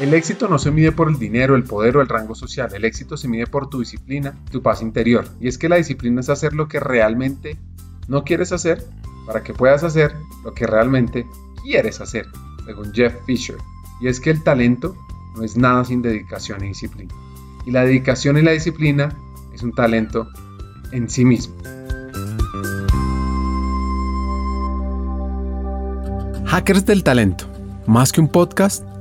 El éxito no se mide por el dinero, el poder o el rango social, el éxito se mide por tu disciplina, tu paz interior. Y es que la disciplina es hacer lo que realmente no quieres hacer para que puedas hacer lo que realmente quieres hacer, según Jeff Fisher. Y es que el talento no es nada sin dedicación y disciplina. Y la dedicación y la disciplina es un talento en sí mismo. Hackers del Talento. Más que un podcast,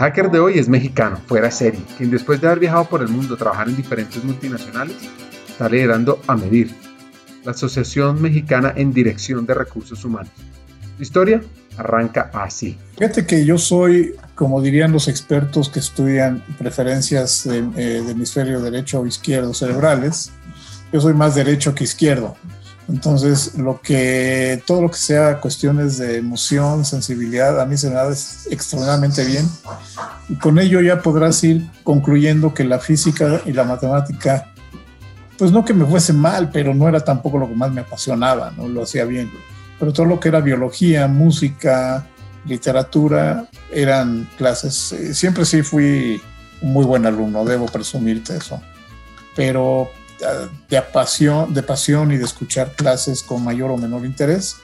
Hacker de hoy es mexicano, fuera serie, quien después de haber viajado por el mundo, trabajar en diferentes multinacionales, está liderando a Medir, la Asociación Mexicana en Dirección de Recursos Humanos. Su historia arranca así. Fíjate que yo soy, como dirían los expertos que estudian preferencias eh, de hemisferio derecho o izquierdo cerebrales, yo soy más derecho que izquierdo. Entonces, lo que, todo lo que sea cuestiones de emoción, sensibilidad, a mí se me da extremadamente bien. Y con ello ya podrás ir concluyendo que la física y la matemática, pues no que me fuese mal, pero no era tampoco lo que más me apasionaba, no lo hacía bien. Pero todo lo que era biología, música, literatura, eran clases. Eh, siempre sí fui un muy buen alumno, debo presumirte eso. Pero de pasión, de pasión y de escuchar clases con mayor o menor interés,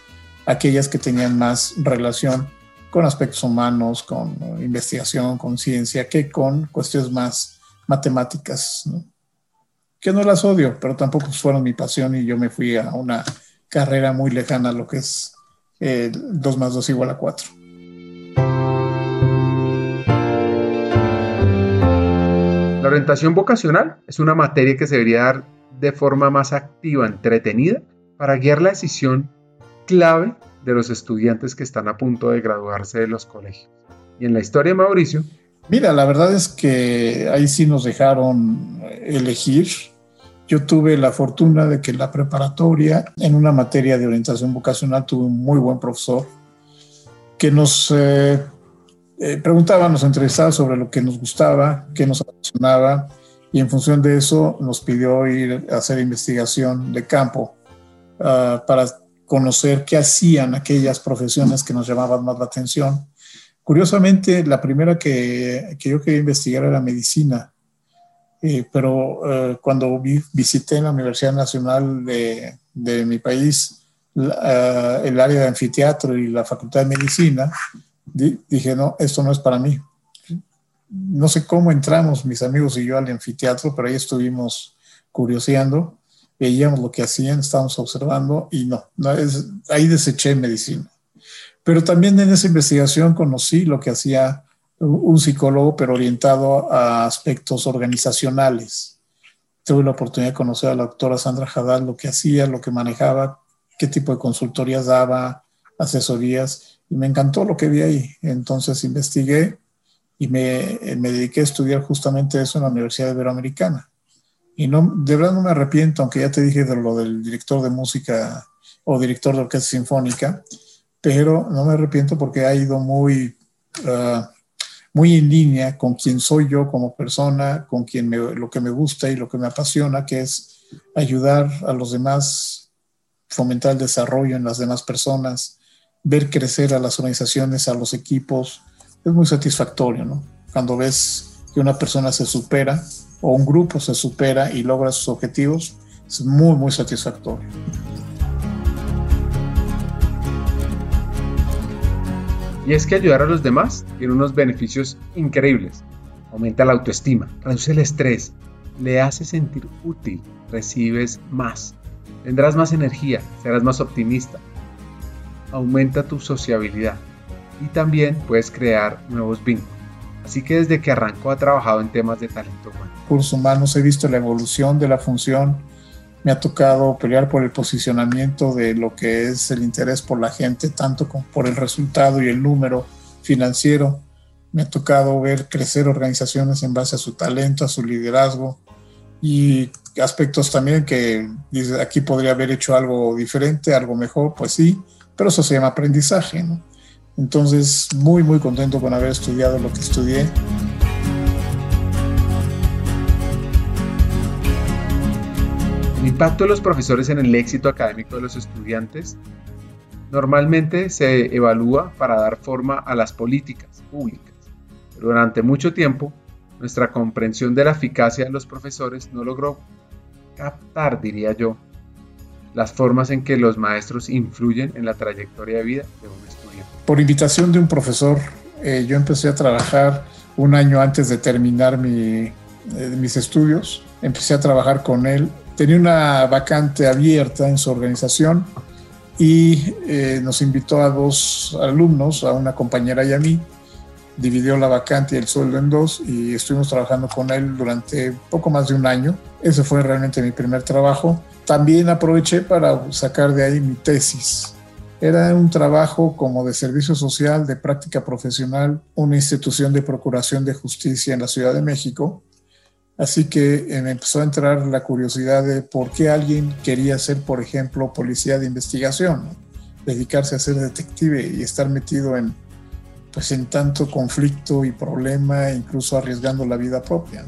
aquellas que tenían más relación con aspectos humanos, con investigación, con ciencia, que con cuestiones más matemáticas, que no las odio, pero tampoco fueron mi pasión y yo me fui a una carrera muy lejana lo que es 2 más 2 igual a 4. La orientación vocacional es una materia que se debería dar de forma más activa, entretenida, para guiar la decisión clave de los estudiantes que están a punto de graduarse de los colegios. Y en la historia de Mauricio. Mira, la verdad es que ahí sí nos dejaron elegir. Yo tuve la fortuna de que en la preparatoria, en una materia de orientación vocacional, tuve un muy buen profesor que nos eh, eh, preguntaba, nos entrevistaba sobre lo que nos gustaba, qué nos apasionaba, y en función de eso nos pidió ir a hacer investigación de campo ah, para conocer qué hacían aquellas profesiones que nos llamaban más la atención. Curiosamente, la primera que, que yo quería investigar era medicina, eh, pero eh, cuando visité la Universidad Nacional de, de mi país, ah, el área de anfiteatro y la Facultad de Medicina, dije, no, esto no es para mí. No sé cómo entramos, mis amigos y yo, al anfiteatro, pero ahí estuvimos curioseando, veíamos lo que hacían, estábamos observando y no, no es, ahí deseché medicina. Pero también en esa investigación conocí lo que hacía un psicólogo, pero orientado a aspectos organizacionales. Tuve la oportunidad de conocer a la doctora Sandra Haddad, lo que hacía, lo que manejaba, qué tipo de consultorías daba, asesorías y me encantó lo que vi ahí. Entonces investigué y me, me, dediqué a estudiar justamente eso en la Universidad Iberoamericana. Y no, de verdad no me arrepiento, aunque ya te dije de lo del director de música o director de orquesta sinfónica, pero no me arrepiento porque ha ido muy, uh, muy en línea con quien soy yo como persona, con quien me, lo que me gusta y lo que me apasiona, que es ayudar a los demás, fomentar el desarrollo en las demás personas, ver crecer a las organizaciones, a los equipos, es muy satisfactorio, ¿no? Cuando ves que una persona se supera o un grupo se supera y logra sus objetivos, es muy, muy satisfactorio. Y es que ayudar a los demás tiene unos beneficios increíbles. Aumenta la autoestima, reduce el estrés, le hace sentir útil, recibes más, tendrás más energía, serás más optimista, aumenta tu sociabilidad y también puedes crear nuevos vínculos. Así que desde que arrancó ha trabajado en temas de talento humano. Cursos humanos he visto la evolución de la función, me ha tocado pelear por el posicionamiento de lo que es el interés por la gente, tanto como por el resultado y el número financiero. me ha tocado ver crecer organizaciones en base a su talento, a su liderazgo y aspectos también que aquí podría haber hecho algo diferente, algo mejor, pues sí, pero eso se llama aprendizaje, ¿no? Entonces, muy, muy contento con haber estudiado lo que estudié. El impacto de los profesores en el éxito académico de los estudiantes normalmente se evalúa para dar forma a las políticas públicas. Pero durante mucho tiempo, nuestra comprensión de la eficacia de los profesores no logró captar, diría yo, las formas en que los maestros influyen en la trayectoria de vida de un estudiante. Por invitación de un profesor, eh, yo empecé a trabajar un año antes de terminar mi, eh, mis estudios. Empecé a trabajar con él. Tenía una vacante abierta en su organización y eh, nos invitó a dos alumnos, a una compañera y a mí. Dividió la vacante y el sueldo en dos y estuvimos trabajando con él durante poco más de un año. Ese fue realmente mi primer trabajo también aproveché para sacar de ahí mi tesis. Era un trabajo como de servicio social, de práctica profesional, una institución de procuración de justicia en la Ciudad de México. Así que me empezó a entrar la curiosidad de por qué alguien quería ser, por ejemplo, policía de investigación, dedicarse a ser detective y estar metido en, pues, en tanto conflicto y problema, incluso arriesgando la vida propia.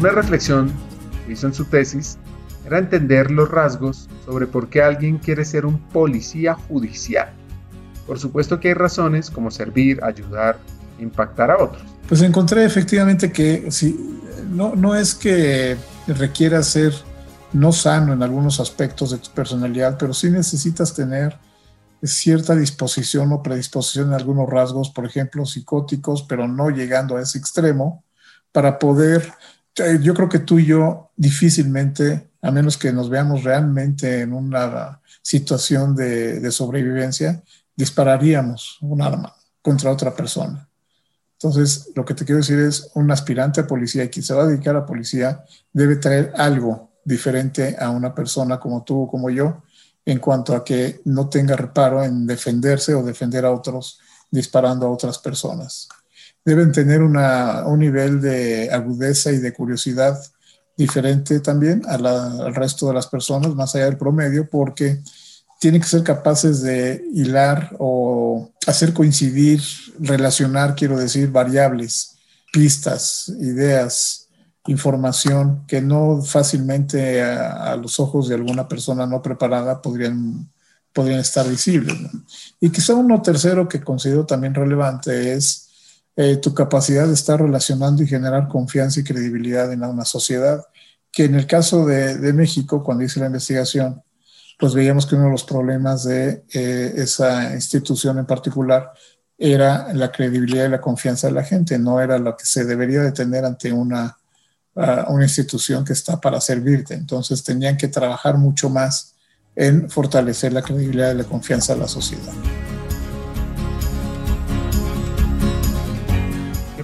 Una reflexión hizo en su tesis era entender los rasgos sobre por qué alguien quiere ser un policía judicial. Por supuesto que hay razones como servir, ayudar, impactar a otros. Pues encontré efectivamente que si, no, no es que requiera ser no sano en algunos aspectos de tu personalidad, pero sí necesitas tener cierta disposición o predisposición en algunos rasgos, por ejemplo, psicóticos, pero no llegando a ese extremo, para poder yo creo que tú y yo difícilmente, a menos que nos veamos realmente en una situación de, sobrevivencia, dispararíamos un arma contra otra persona. Entonces, lo que te quiero decir es, un aspirante a policía y quien se va a dedicar a policía debe traer algo diferente a una persona como tú o como yo, en cuanto a que no tenga reparo en defenderse o defender a otros disparando a otras personas deben tener un nivel de agudeza y de curiosidad diferente también al resto de las personas, más allá del promedio, porque tienen que ser capaces de hilar o hacer coincidir, relacionar, quiero decir, variables, pistas, ideas, información que no fácilmente a, los ojos de alguna persona no preparada podrían, podrían estar visibles. Y quizá uno tercero que considero también relevante es eh, tu capacidad de estar relacionando y generar confianza y credibilidad en una sociedad, que en el caso de, México, cuando hice la investigación, pues veíamos que uno de los problemas de eh, esa institución en particular era la credibilidad y la confianza de la gente, no era lo que se debería de tener ante una, una institución que está para servirte. Entonces tenían que trabajar mucho más en fortalecer la credibilidad y la confianza de la sociedad.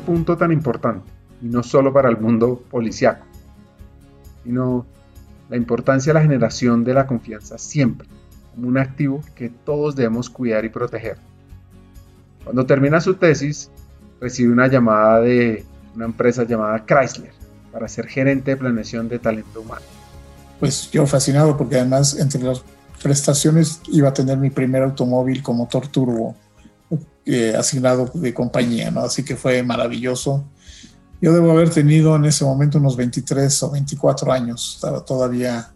Punto tan importante, y no solo para el mundo policiaco, sino la importancia de la generación de la confianza siempre, como un activo que todos debemos cuidar y proteger. Cuando termina su tesis, recibe una llamada de una empresa llamada Chrysler para ser gerente de planeación de talento humano. Pues yo fascinado porque además entre las prestaciones iba a tener mi primer automóvil con motor turbo eh, asignado de compañía, ¿no? Así que fue maravilloso. Yo debo haber tenido en ese momento unos 23 o 24 años. Estaba todavía,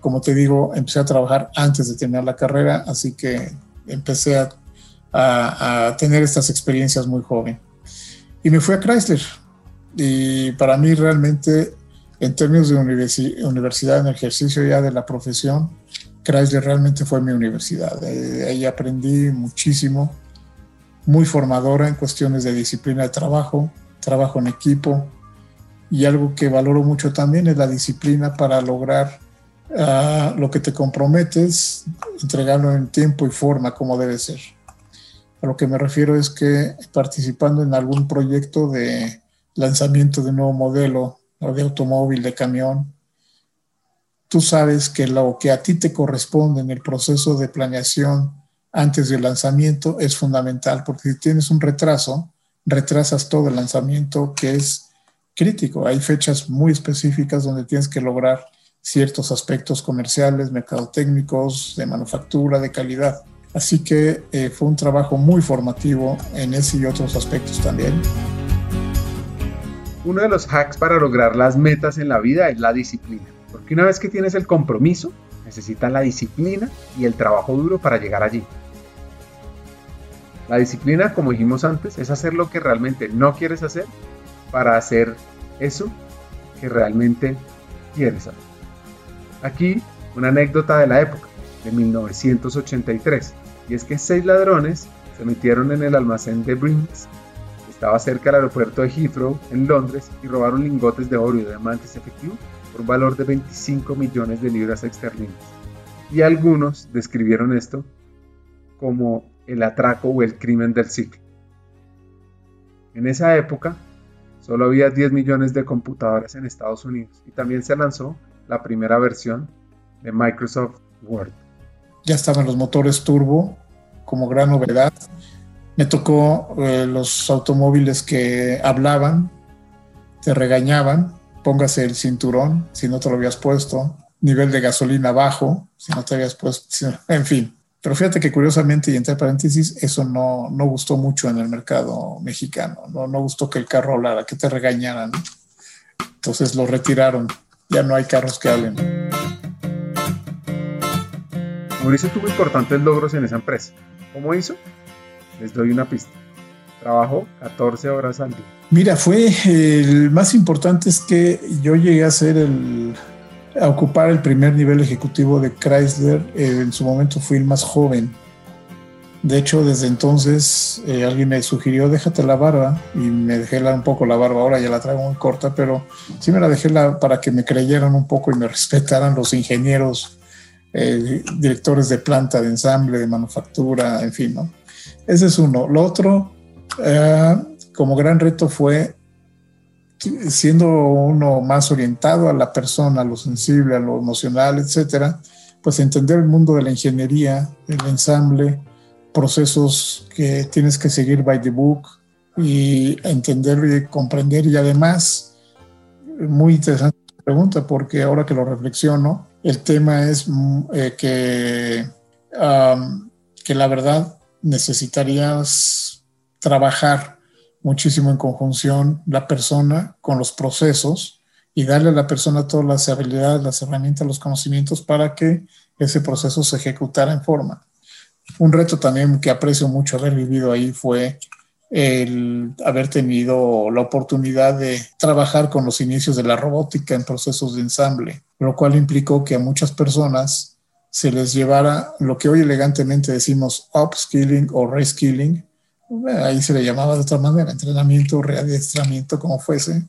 como te digo, empecé a trabajar antes de terminar la carrera, así que empecé a, a, tener estas experiencias muy joven. Y me fui a Chrysler. Y para mí realmente, en términos de universidad, en ejercicio ya de la profesión, Chrysler realmente fue mi universidad. Eh, ahí aprendí muchísimo muy formadora en cuestiones de disciplina de trabajo, trabajo en equipo y algo que valoro mucho también es la disciplina para lograr ah, lo que te comprometes, entregarlo en tiempo y forma como debe ser. A lo que me refiero es que participando en algún proyecto de lanzamiento de un nuevo modelo o de automóvil, de camión, tú sabes que lo que a ti te corresponde en el proceso de planeación antes del lanzamiento es fundamental, porque si tienes un retraso, retrasas todo el lanzamiento que es crítico. Hay fechas muy específicas donde tienes que lograr ciertos aspectos comerciales, mercadotécnicos, de manufactura, de calidad. Así que eh, fue un trabajo muy formativo en ese y otros aspectos también. Uno de los hacks para lograr las metas en la vida es la disciplina, porque una vez que tienes el compromiso, necesitas la disciplina y el trabajo duro para llegar allí. La disciplina, como dijimos antes, es hacer lo que realmente no quieres hacer para hacer eso que realmente quieres hacer. Aquí una anécdota de la época, de 1983, y es que seis ladrones se metieron en el almacén de Brinks, que estaba cerca del aeropuerto de Heathrow, en Londres, y robaron lingotes de oro y diamantes efectivos por valor de 25 millones de libras esterlinas. Y algunos describieron esto como el atraco o el crimen del siglo. En esa época, solo había 10 millones de computadoras en Estados Unidos y también se lanzó la primera versión de Microsoft Word. Ya estaban los motores turbo como gran novedad. Me tocó eh, los automóviles que hablaban, te regañaban, póngase el cinturón si no te lo habías puesto, nivel de gasolina bajo si no te habías puesto, en fin. Pero fíjate que curiosamente, y entre paréntesis, eso no, no gustó mucho en el mercado mexicano. No, no gustó que el carro hablara, que te regañaran. Entonces lo retiraron. Ya no hay carros que hablen. Mauricio tuvo importantes logros en esa empresa. ¿Cómo hizo? Les doy una pista. Trabajó 14 horas al día. Mira, fue el más importante es que yo llegué a ser el a ocupar el primer nivel ejecutivo de Chrysler. Eh, en su momento fui el más joven. De hecho, desde entonces eh, alguien me sugirió déjate la barba y me dejé la, un poco la barba. Ahora ya la traigo muy corta, pero sí me la dejé la, para que me creyeran un poco y me respetaran los ingenieros, eh, directores de planta, de ensamble, de manufactura, en fin, ¿no? Ese es uno. Lo otro, como gran reto fue siendo uno más orientado a la persona, a lo sensible, a lo emocional, etcétera, pues entender el mundo de la ingeniería, el ensamble, procesos que tienes que seguir by the book y entender y comprender. Y además muy interesante pregunta porque ahora que lo reflexiono el tema es mm, eh, que que la verdad necesitarías trabajar muchísimo en conjunción la persona con los procesos y darle a la persona todas las habilidades, las herramientas, los conocimientos para que ese proceso se ejecutara en forma. Un reto también que aprecio mucho haber vivido ahí fue el haber tenido la oportunidad de trabajar con los inicios de la robótica en procesos de ensamble, lo cual implicó que a muchas personas se les llevara lo que hoy elegantemente decimos upskilling o reskilling, ahí se le llamaba de otra manera, entrenamiento, readiestramiento, como fuese,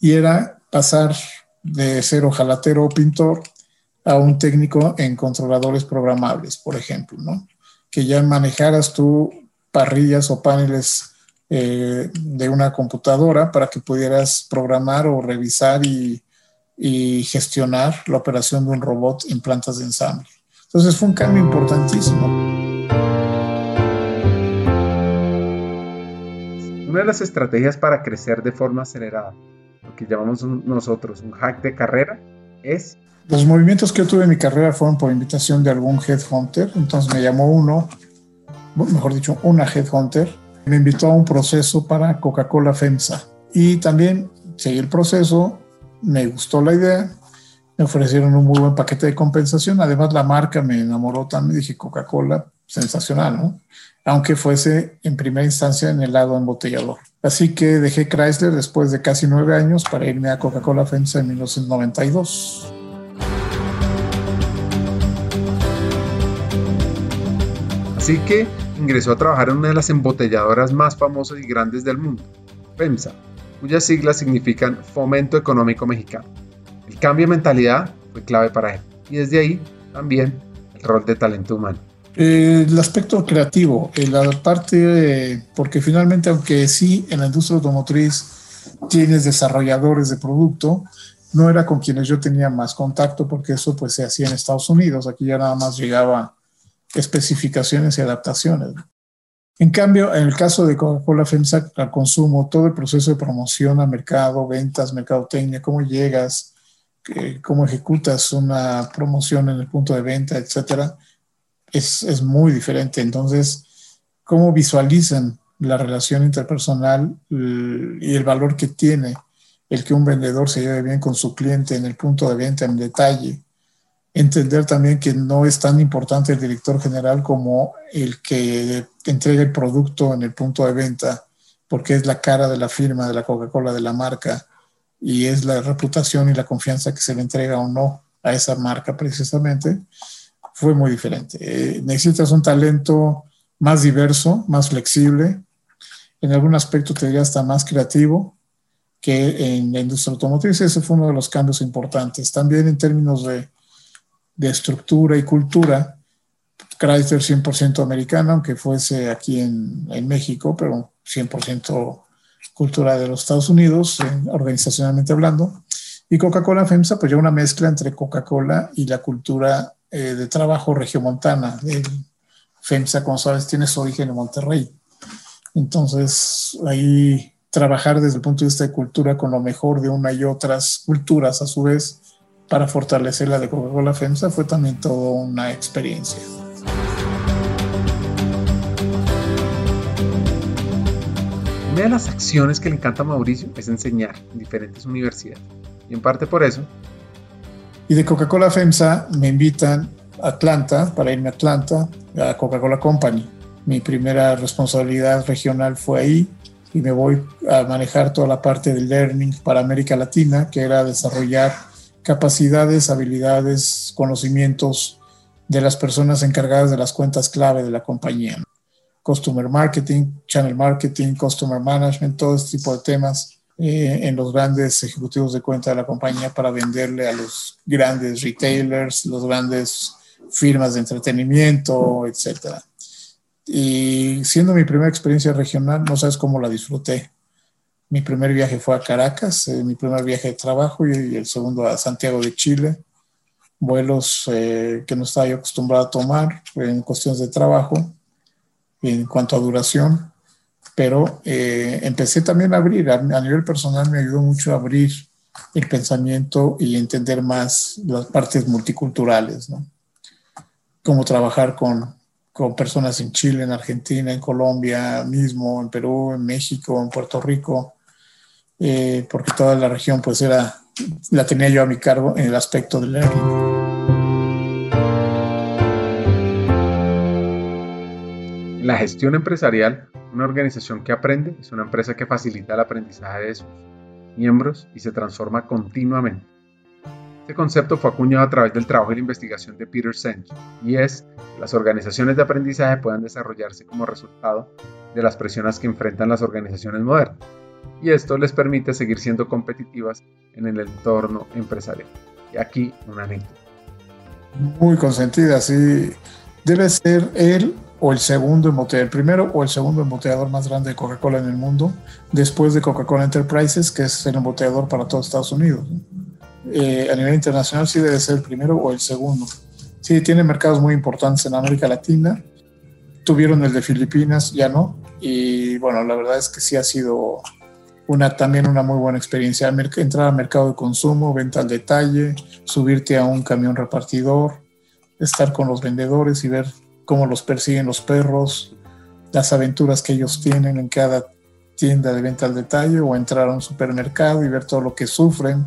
y era pasar de ser ojalatero o pintor a un técnico en controladores programables, por ejemplo, ¿no? Que ya manejaras tú parrillas o paneles eh, de una computadora para que pudieras programar o revisar y, y gestionar la operación de un robot en plantas de ensamble. Entonces fue un cambio importantísimo. Una de las estrategias para crecer de forma acelerada, lo que llamamos nosotros un hack de carrera, es... Los movimientos que yo tuve en mi carrera fueron por invitación de algún headhunter, entonces me llamó uno, mejor dicho, una headhunter, me invitó a un proceso para Coca-Cola FEMSA y también seguí el proceso, me gustó la idea, me ofrecieron un muy buen paquete de compensación, además la marca me enamoró también, dije Coca-Cola, sensacional, ¿no? Aunque fuese en primera instancia en el lado embotellador. Así que dejé Chrysler después de casi nueve años para irme a Coca-Cola FEMSA en 1992. Así que ingresó a trabajar en una de las embotelladoras más famosas y grandes del mundo, FEMSA, cuyas siglas significan Fomento Económico Mexicano. El cambio de mentalidad fue clave para él y desde ahí también el rol de talento humano. Eh, el aspecto creativo, eh, la parte, porque finalmente, aunque sí en la industria automotriz tienes desarrolladores de producto, no era con quienes yo tenía más contacto porque eso pues se hacía en Estados Unidos, aquí ya nada más llegaba especificaciones y adaptaciones. En cambio, en el caso de Coca-Cola FEMSA al consumo, todo el proceso de promoción a mercado, ventas, mercadotecnia, cómo llegas, cómo ejecutas una promoción en el punto de venta, etcétera, es, es muy diferente. Entonces, cómo visualizan la relación interpersonal y el valor que tiene el que un vendedor se lleve bien con su cliente en el punto de venta en detalle. Entender también que no es tan importante el director general como el que entrega el producto en el punto de venta, porque es la cara de la firma, de la Coca-Cola, de la marca, y es la reputación y la confianza que se le entrega o no a esa marca precisamente, fue muy diferente. Eh, necesitas un talento más diverso, más flexible, en algún aspecto te diría hasta más creativo que en la industria automotriz. Ese fue uno de los cambios importantes. También en términos de, estructura y cultura, Chrysler 100% americano, aunque fuese aquí en, en México, pero 100% cultura de los Estados Unidos, organizacionalmente hablando. Y Coca-Cola FEMSA, pues ya una mezcla entre Coca-Cola y la cultura eh, de trabajo regiomontana. FEMSA, como sabes, tiene su origen en Monterrey. Entonces, ahí trabajar desde el punto de vista de cultura con lo mejor de una y otras culturas a su vez para fortalecer la de Coca-Cola FEMSA fue también toda una experiencia. Una de las acciones que le encanta a Mauricio es enseñar en diferentes universidades. Y en parte por eso. Y de Coca-Cola FEMSA me invitan a Atlanta, para irme a Atlanta, a Coca-Cola Company mi primera responsabilidad regional fue ahí y me voy a manejar toda la parte del learning para América Latina, que era desarrollar capacidades, habilidades, conocimientos de las personas encargadas de las cuentas clave de la compañía. Customer marketing, channel marketing, customer management, todo este tipo de temas eh, en los grandes ejecutivos de cuenta de la compañía para venderle a los grandes retailers, los grandes firmas de entretenimiento, etcétera. Y siendo mi primera experiencia regional, no sabes cómo la disfruté. Mi primer viaje fue a Caracas, eh, mi primer viaje de trabajo y, el segundo a Santiago de Chile. Vuelos eh, que no estaba yo acostumbrado a tomar en cuestiones de trabajo en cuanto a duración, pero eh, empecé también a abrir, a, a nivel personal me ayudó mucho a abrir el pensamiento y entender más las partes multiculturales, ¿no? Cómo trabajar con con personas en Chile, en Argentina, en Colombia mismo, en Perú, en México, en Puerto Rico, eh, porque toda la región pues era, la tenía yo a mi cargo en el aspecto del learning. La gestión empresarial, una organización que aprende, es una empresa que facilita el aprendizaje de sus miembros y se transforma continuamente. Este concepto fue acuñado a través del trabajo y la investigación de Peter Senge y es que las organizaciones de aprendizaje puedan desarrollarse como resultado de las presiones que enfrentan las organizaciones modernas y esto les permite seguir siendo competitivas en el entorno empresarial. Y aquí una anécdota. Muy consentida, sí. Debe ser él o el segundo embotellador, el primero o el segundo embotellador más grande de Coca-Cola en el mundo, después de Coca-Cola Enterprises, que es el embotellador para todo Estados Unidos. Eh, a nivel internacional sí debe ser el primero o el segundo. Sí, tiene mercados muy importantes en América Latina. Tuvieron el de Filipinas, ya no. Y bueno, la verdad es que sí ha sido una, también una muy buena experiencia. Entrar al mercado de consumo, venta al detalle, subirte a un camión repartidor, estar con los vendedores y ver cómo los persiguen los perros, las aventuras que ellos tienen en cada tienda de venta al detalle o entrar a un supermercado y ver todo lo que sufren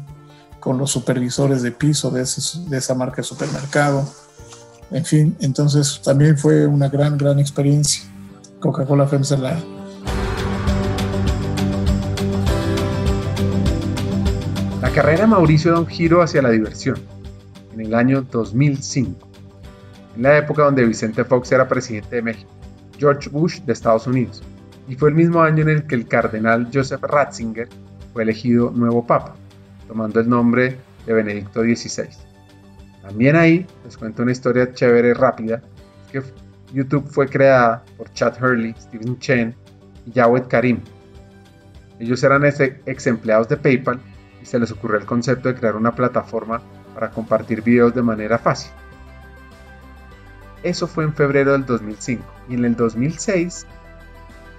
con los supervisores de piso de, esa marca de supermercado. En fin, entonces también fue una gran, gran experiencia. Coca-Cola FEMSA la, La carrera de Mauricio da un giro hacia la diversión en el año 2005, en la época donde Vicente Fox era presidente de México, George Bush de Estados Unidos, y fue el mismo año en el que el cardenal Joseph Ratzinger fue elegido nuevo papa tomando el nombre de Benedicto XVI. También ahí les cuento una historia chévere rápida, que YouTube fue creada por Chad Hurley, Steven Chen y Jawed Karim. Ellos eran ex empleados de PayPal y se les ocurrió el concepto de crear una plataforma para compartir videos de manera fácil. Eso fue en febrero del 2005 y en el 2006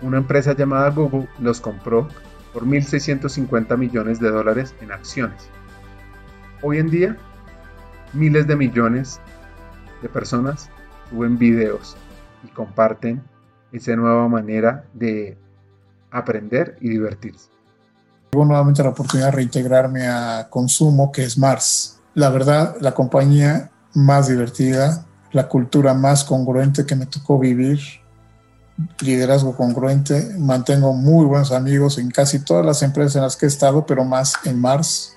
una empresa llamada Google los compró por 1.650 millones de dólares en acciones. Hoy en día, miles de millones de personas suben videos y comparten esa nueva manera de aprender y divertirse. Tengo nuevamente la oportunidad de reintegrarme a consumo, que es Mars. La verdad, la compañía más divertida, la cultura más congruente que me tocó vivir, liderazgo congruente, mantengo muy buenos amigos en casi todas las empresas en las que he estado, pero más en Mars.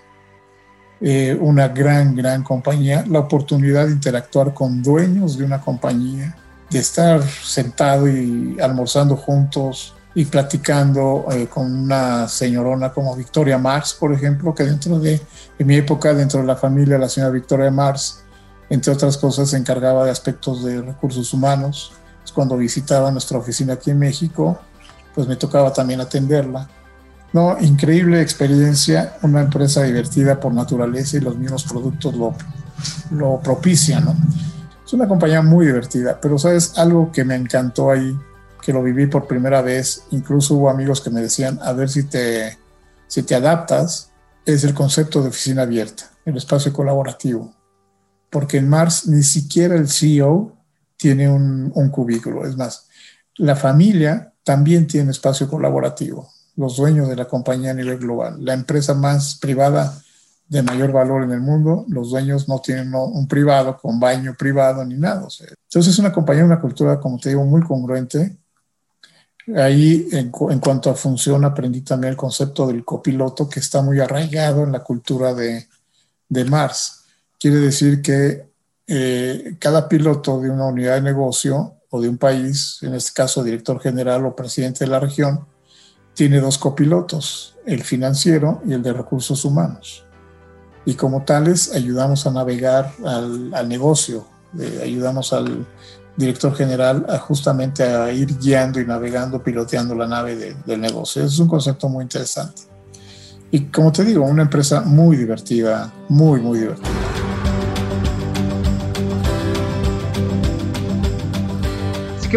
Eh, una gran, gran compañía, la oportunidad de interactuar con dueños de una compañía, de estar sentado y almorzando juntos y platicando eh, con una señorona como Victoria Mars, por ejemplo, que dentro de, en mi época, dentro de la familia, la señora Victoria Mars, entre otras cosas, se encargaba de aspectos de recursos humanos. cuando visitaba nuestra oficina aquí en México, pues me tocaba también atenderla. No, increíble experiencia, una empresa divertida por naturaleza y los mismos productos lo, lo propician, ¿no? Es una compañía muy divertida, pero sabes, algo que me encantó ahí, que lo viví por primera vez, incluso hubo amigos que me decían, a ver si te, si te adaptas, es el concepto de oficina abierta, el espacio colaborativo porque en Mars ni siquiera el CEO tiene un, cubículo. Es más, la familia también tiene espacio colaborativo, los dueños de la compañía a nivel global. La empresa más privada de mayor valor en el mundo, los dueños no tienen un privado con baño privado ni nada. entonces es una compañía, una cultura, como te digo, muy congruente. Ahí, en, cuanto a función, aprendí también el concepto del copiloto, que está muy arraigado en la cultura de, de Mars quiere decir que eh, cada piloto de una unidad de negocio o de un país, en este caso director general o presidente de la región, tiene dos copilotos, el financiero y el de recursos humanos. Y como tales, ayudamos a navegar al, negocio, eh, ayudamos al director general a justamente a ir guiando y navegando, piloteando la nave del negocio. Es un concepto muy interesante. Y como te digo, una empresa muy divertida, muy, muy divertida.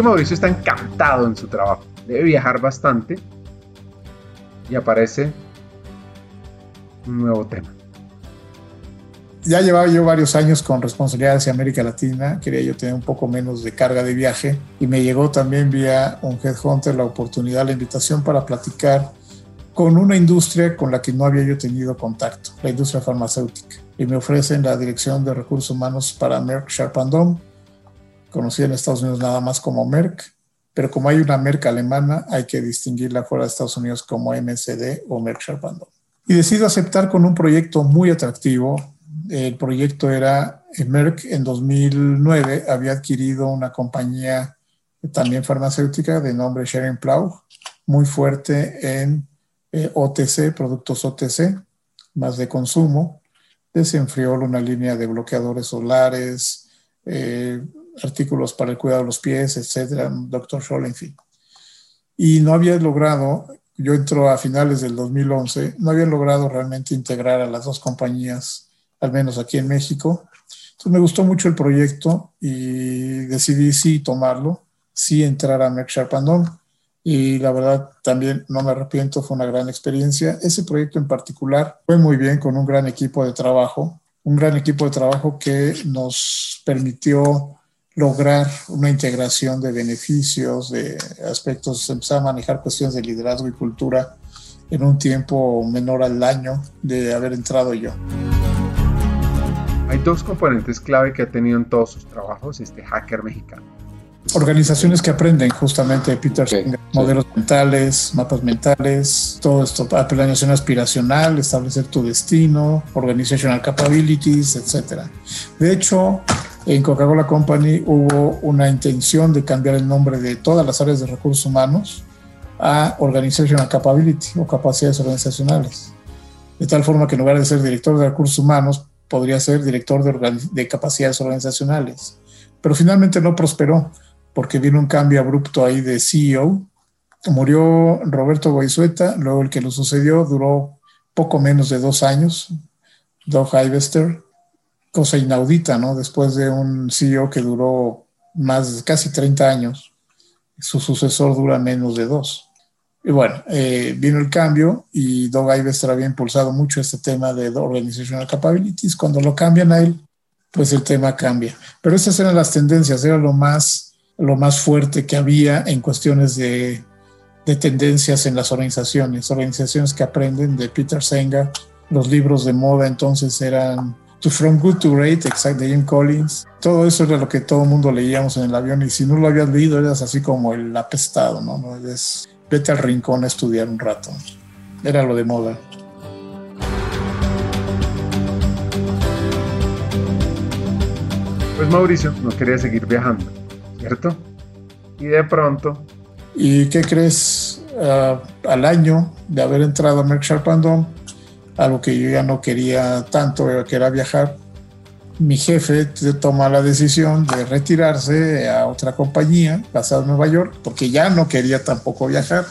Mauricio está encantado en su trabajo. Debe viajar bastante y aparece un nuevo tema. Ya llevaba yo varios años con responsabilidad hacia América Latina, quería yo tener un poco menos de carga de viaje y me llegó también vía un headhunter la oportunidad, la invitación para platicar con una industria con la que no había yo tenido contacto, la industria farmacéutica. Y me ofrecen la dirección de recursos humanos para Merck Sharp Dohme conocida en Estados Unidos nada más como Merck, pero como hay una Merck alemana, hay que distinguirla fuera de Estados Unidos como MCD o Merck Sharp Y decido aceptar con un proyecto muy atractivo. El proyecto era eh, Merck en 2009 había adquirido una compañía también farmacéutica de nombre Sharing Plow, muy fuerte en eh, OTC, productos OTC, más de consumo. Desenfrió una línea de bloqueadores solares, eh, artículos para el cuidado de los pies, etcétera, doctor Scholl, Y no había logrado, yo entro a finales del 2011, no había logrado realmente integrar a las dos compañías, al menos aquí en México. Entonces me gustó mucho el proyecto y decidí sí tomarlo, sí entrar a Merck Sharp y la verdad también no me arrepiento, fue una gran experiencia. Ese proyecto en particular fue muy bien con un gran equipo de trabajo, un gran equipo de trabajo que nos permitió lograr una integración de beneficios, de aspectos, empezar a manejar cuestiones de liderazgo y cultura en un tiempo menor al año de haber entrado yo. Hay dos componentes clave que ha tenido en todos sus trabajos este hacker mexicano. Organizaciones que aprenden justamente de Peter Singer, modelos mentales, mapas mentales, todo esto, planeación aspiracional, establecer tu destino, organizational capabilities, etc. De hecho, en Coca-Cola Company hubo una intención de cambiar el nombre de todas las áreas de recursos humanos a Organizational Capability o capacidades organizacionales. De tal forma que en lugar de ser director de recursos humanos, podría ser director de, de capacidades organizacionales. Pero finalmente no prosperó porque vino un cambio abrupto ahí de CEO. Murió Roberto Goizueta, luego el que lo sucedió duró poco menos de dos años, Doug Ivester, cosa inaudita, ¿no? Después de un CEO que duró más casi 30 años. Su sucesor dura menos de dos. Y bueno, eh, vino el cambio y Doug Ivester había impulsado mucho este tema de Organizational Capabilities. Cuando lo cambian a él, pues el tema cambia. Pero esas eran las tendencias, era lo más, lo más fuerte que había en cuestiones de, de tendencias en las organizaciones, organizaciones que aprenden de Peter Senga. Los libros de moda entonces eran To From Good to Great, exact, de Jim Collins. Todo eso era lo que todo el mundo leíamos en el avión y si no lo habías leído eras así como el apestado, ¿no? ¿No? Es, vete al rincón a estudiar un rato. Era lo de moda. Pues Mauricio no quería seguir viajando, ¿cierto? Y de pronto... ¿Y qué crees? Uh, al año de haber entrado a Merck Sharp algo que yo ya no quería tanto, que era viajar, mi jefe toma la decisión de retirarse a otra compañía basada en Nueva York, porque ya no quería tampoco viajar.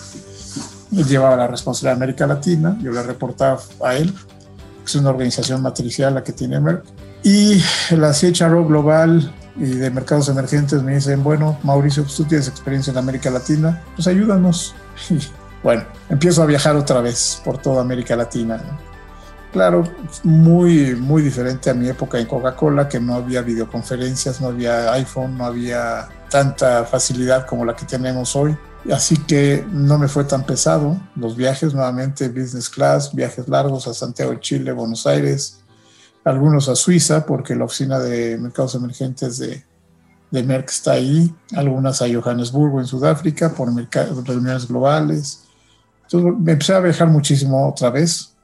Él llevaba la responsabilidad de América Latina, yo le reportaba a él, es una organización matricial la que tiene Merck. Y la CHRO global y de mercados emergentes me dicen, bueno, Mauricio, pues tú tienes experiencia en América Latina, pues ayúdanos. Y bueno, empiezo a viajar otra vez por toda América Latina. Claro, muy, muy diferente a mi época en Coca-Cola, que no había videoconferencias, no había iPhone, no había tanta facilidad como la que tenemos hoy. Así que no me fue tan pesado. Los viajes, nuevamente, business class, viajes largos a Santiago de Chile, Buenos Aires, algunos a Suiza, porque la oficina de mercados emergentes de, de Merck está ahí, algunas a Johannesburgo, en Sudáfrica, por reuniones globales. Entonces me empecé a viajar muchísimo otra vez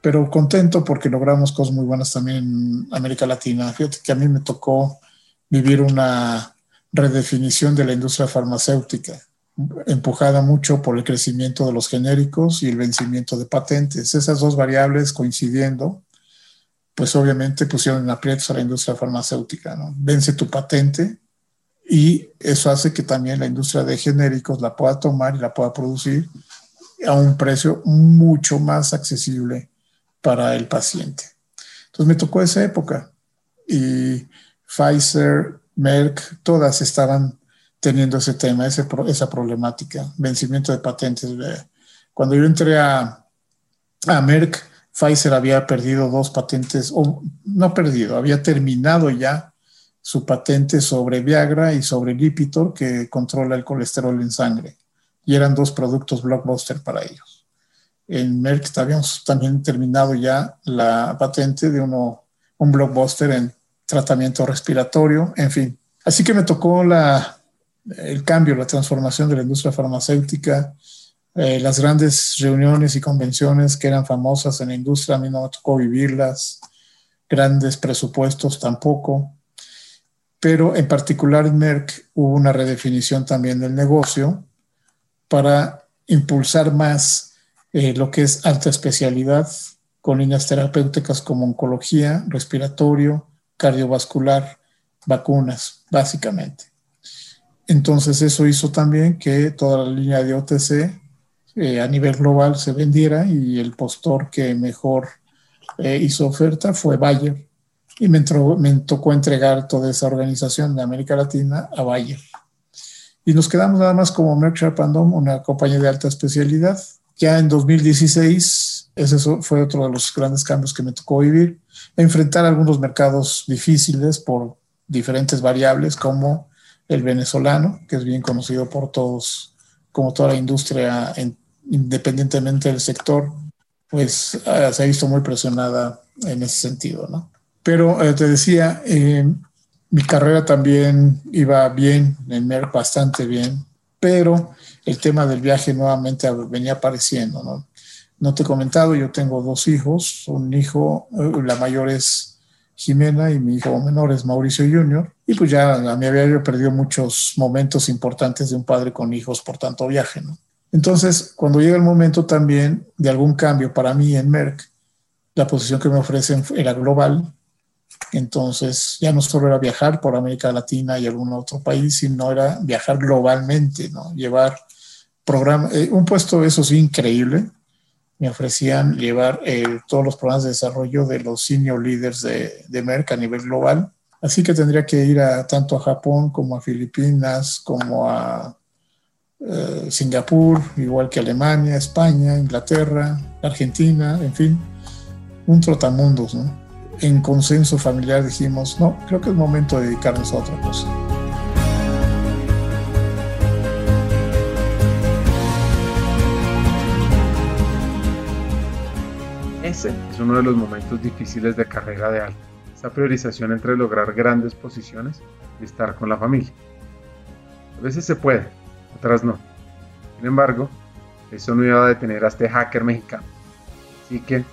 pero contento porque logramos cosas muy buenas también en América Latina. Fíjate que a mí me tocó vivir una redefinición de la industria farmacéutica, empujada mucho por el crecimiento de los genéricos y el vencimiento de patentes. Esas dos variables coincidiendo, pues obviamente pusieron en aprietos a la industria farmacéutica. ¿no? Vence tu patente y eso hace que también la industria de genéricos la pueda tomar y la pueda producir a un precio mucho más accesible para el paciente. Entonces me tocó esa época y Pfizer, Merck, todas estaban teniendo ese tema, esa problemática, vencimiento de patentes. Cuando yo entré a, a Merck, Pfizer había perdido dos patentes, o no perdido, había terminado ya su patente sobre Viagra y sobre Lipitor, que controla el colesterol en sangre. Y eran dos productos blockbuster para ellos en Merck habíamos también terminado ya la patente de uno, un blockbuster en tratamiento respiratorio, en fin. Así que me tocó la, el cambio, la transformación de la industria farmacéutica, eh, las grandes reuniones y convenciones que eran famosas en la industria, a mí no me tocó vivirlas, grandes presupuestos tampoco, pero en particular en Merck hubo una redefinición también del negocio para impulsar más eh, lo que es alta especialidad, con líneas terapéuticas como oncología, respiratorio, cardiovascular, vacunas, básicamente. Entonces eso hizo también que toda la línea de OTC eh, a nivel global se vendiera y el postor que mejor eh, hizo oferta fue Bayer. Y me, me, tocó entregar toda esa organización de América Latina a Bayer. Y nos quedamos nada más como Merck Sharp una compañía de alta especialidad, ya en 2016, ese fue otro de los grandes cambios que me tocó vivir, enfrentar algunos mercados difíciles por diferentes variables, como el venezolano, que es bien conocido por todos, como toda la industria, independientemente del sector, pues ah, se ha visto muy presionada en ese sentido, ¿no? Pero eh, te decía, eh, mi carrera también iba bien, en Merck bastante bien, pero el tema del viaje nuevamente venía apareciendo. ¿no? no te he comentado, yo tengo dos hijos, un hijo, eh, la mayor es Jimena y mi hijo menor es Mauricio Junior. Y pues ya a mí había perdido muchos momentos importantes de un padre con hijos por tanto viaje. ¿no? Entonces, cuando llega el momento también de algún cambio para mí en Merck, la posición que me ofrecen era global entonces ya no solo era viajar por América Latina y algún otro país, sino era viajar globalmente, ¿no? Llevar programa, eh, un puesto eso sí increíble. Me ofrecían llevar eh, todos los programas de desarrollo de los senior leaders de, de Merck a nivel global Así que tendría que ir a, tanto a Japón como a Filipinas, como a eh, Singapur, igual que Alemania, España, Inglaterra, Argentina, en fin, un trotamundos, ¿no? En consenso familiar dijimos, no, creo que es momento de dedicarnos a otra cosa. Ese es uno de los momentos difíciles de carrera de alguien, esa priorización entre lograr grandes posiciones y estar con la familia. A veces se puede, otras no. Sin embargo, eso no iba a detener a este hacker mexicano. Así que...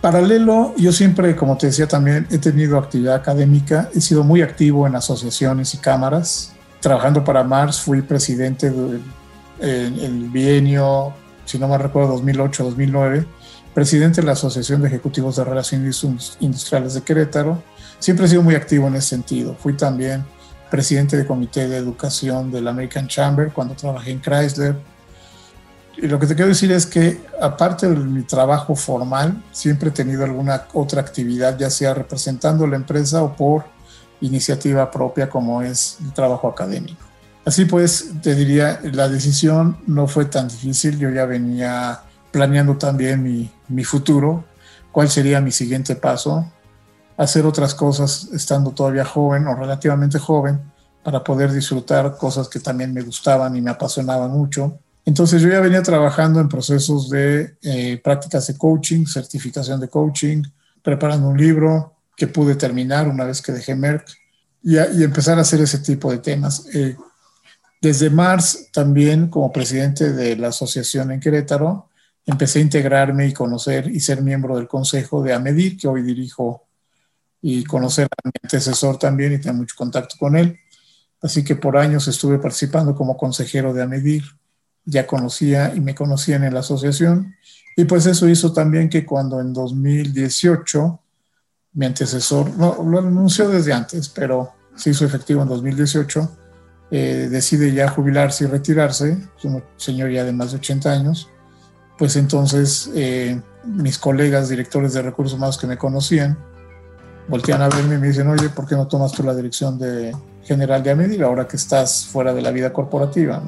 Paralelo, yo siempre, como te decía también, he tenido actividad académica, he sido muy activo en asociaciones y cámaras. Trabajando para Mars, fui presidente del bienio, si no me recuerdo, 2008-2009, presidente de la Asociación de Ejecutivos de Relaciones Industriales de Querétaro. Siempre he sido muy activo en ese sentido. Fui también presidente del comité de educación del American Chamber cuando trabajé en Chrysler. Y lo que te quiero decir es que aparte de mi trabajo formal, siempre he tenido alguna otra actividad, ya sea representando la empresa o por iniciativa propia como es el trabajo académico. Así pues, te diría, la decisión no fue tan difícil, yo ya venía planeando también mi, futuro, cuál sería mi siguiente paso, hacer otras cosas estando todavía joven o relativamente joven para poder disfrutar cosas que también me gustaban y me apasionaban mucho. Entonces yo ya venía trabajando en procesos de eh, prácticas de coaching, certificación de coaching, preparando un libro que pude terminar una vez que dejé Merck y, y empezar a hacer ese tipo de temas. Eh, desde Mars también como presidente de la asociación en Querétaro, empecé a integrarme y conocer y ser miembro del consejo de AMEDIR, que hoy dirijo y conocer a mi antecesor también y tener mucho contacto con él. Así que por años estuve participando como consejero de AMEDIR, ya conocía y me conocían en la asociación. Y pues eso hizo también que cuando en 2018 mi antecesor, no, lo anunció desde antes, pero se hizo efectivo en 2018, eh, decide ya jubilarse y retirarse, es un señor ya de más de 80 años, pues entonces eh, mis colegas directores de recursos humanos que me conocían, voltean a verme y me dicen, oye, ¿por qué no tomas tú la dirección de general de Amedir ahora que estás fuera de la vida corporativa?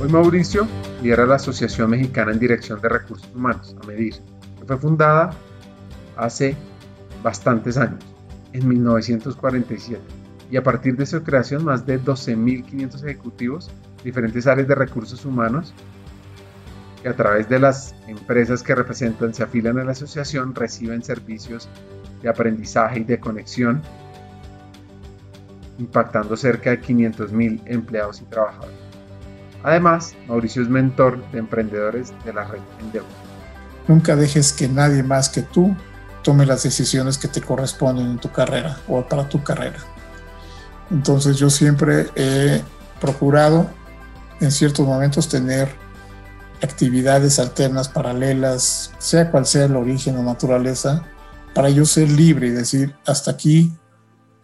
Hoy Mauricio lidera la Asociación Mexicana en Dirección de Recursos Humanos, AMEDIR, que fue fundada hace bastantes años, en 1947, y a partir de su creación más de 12.500 ejecutivos, diferentes áreas de recursos humanos que a través de las empresas que representan se afilian a la asociación reciben servicios de aprendizaje y de conexión, impactando cerca de 500.000 empleados y trabajadores. Además, Mauricio es mentor de emprendedores de la red Endeavor. Nunca dejes que nadie más que tú tome las decisiones que te corresponden en tu carrera o para tu carrera. Entonces yo siempre he procurado en ciertos momentos tener actividades alternas, paralelas, sea cual sea el origen o naturaleza, para yo ser libre y decir, hasta aquí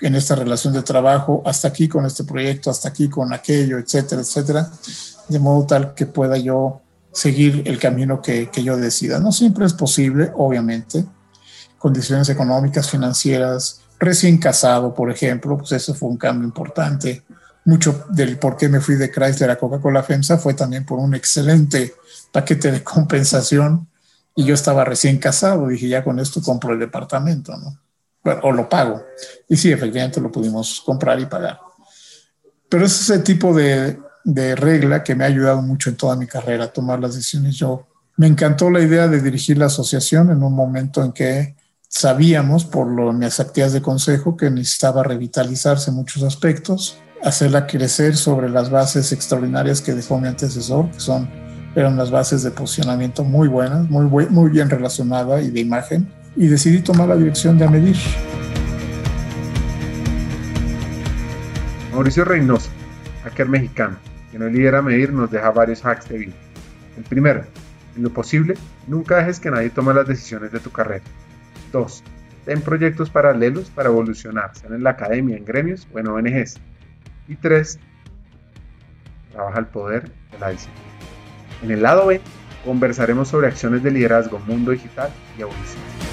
en esta relación de trabajo, hasta aquí con este proyecto, hasta aquí con aquello, etcétera, etcétera, de modo tal que pueda yo seguir el camino que, yo decida. No siempre es posible, obviamente, condiciones económicas, financieras, recién casado, por ejemplo, pues eso fue un cambio importante. Mucho del por qué me fui de Chrysler a Coca-Cola FEMSA fue también por un excelente paquete de compensación y yo estaba recién casado, dije, ya con esto compro el departamento, ¿no? O lo pago. Y sí, efectivamente lo pudimos comprar y pagar. Pero es ese tipo de, de regla que me ha ayudado mucho en toda mi carrera a tomar las decisiones. Yo me encantó la idea de dirigir la asociación en un momento en que sabíamos por lo, mis actividades de consejo que necesitaba revitalizarse en muchos aspectos, hacerla crecer sobre las bases extraordinarias que dejó mi antecesor, que son eran las bases de posicionamiento muy buenas, muy, muy bien relacionada y de imagen, y decidí tomar la dirección de Amedir. Mauricio Reynoso, hacker mexicano, que no lidera Medir, nos deja varios hacks de vida. El primero, en lo posible, nunca dejes que nadie tome las decisiones de tu carrera. 2. Ten proyectos paralelos para evolucionar, sean en la academia, en gremios o en ONGs. Y 3. Trabaja el poder de la disciplina. En el lado B, conversaremos sobre acciones de liderazgo, mundo digital y evolución.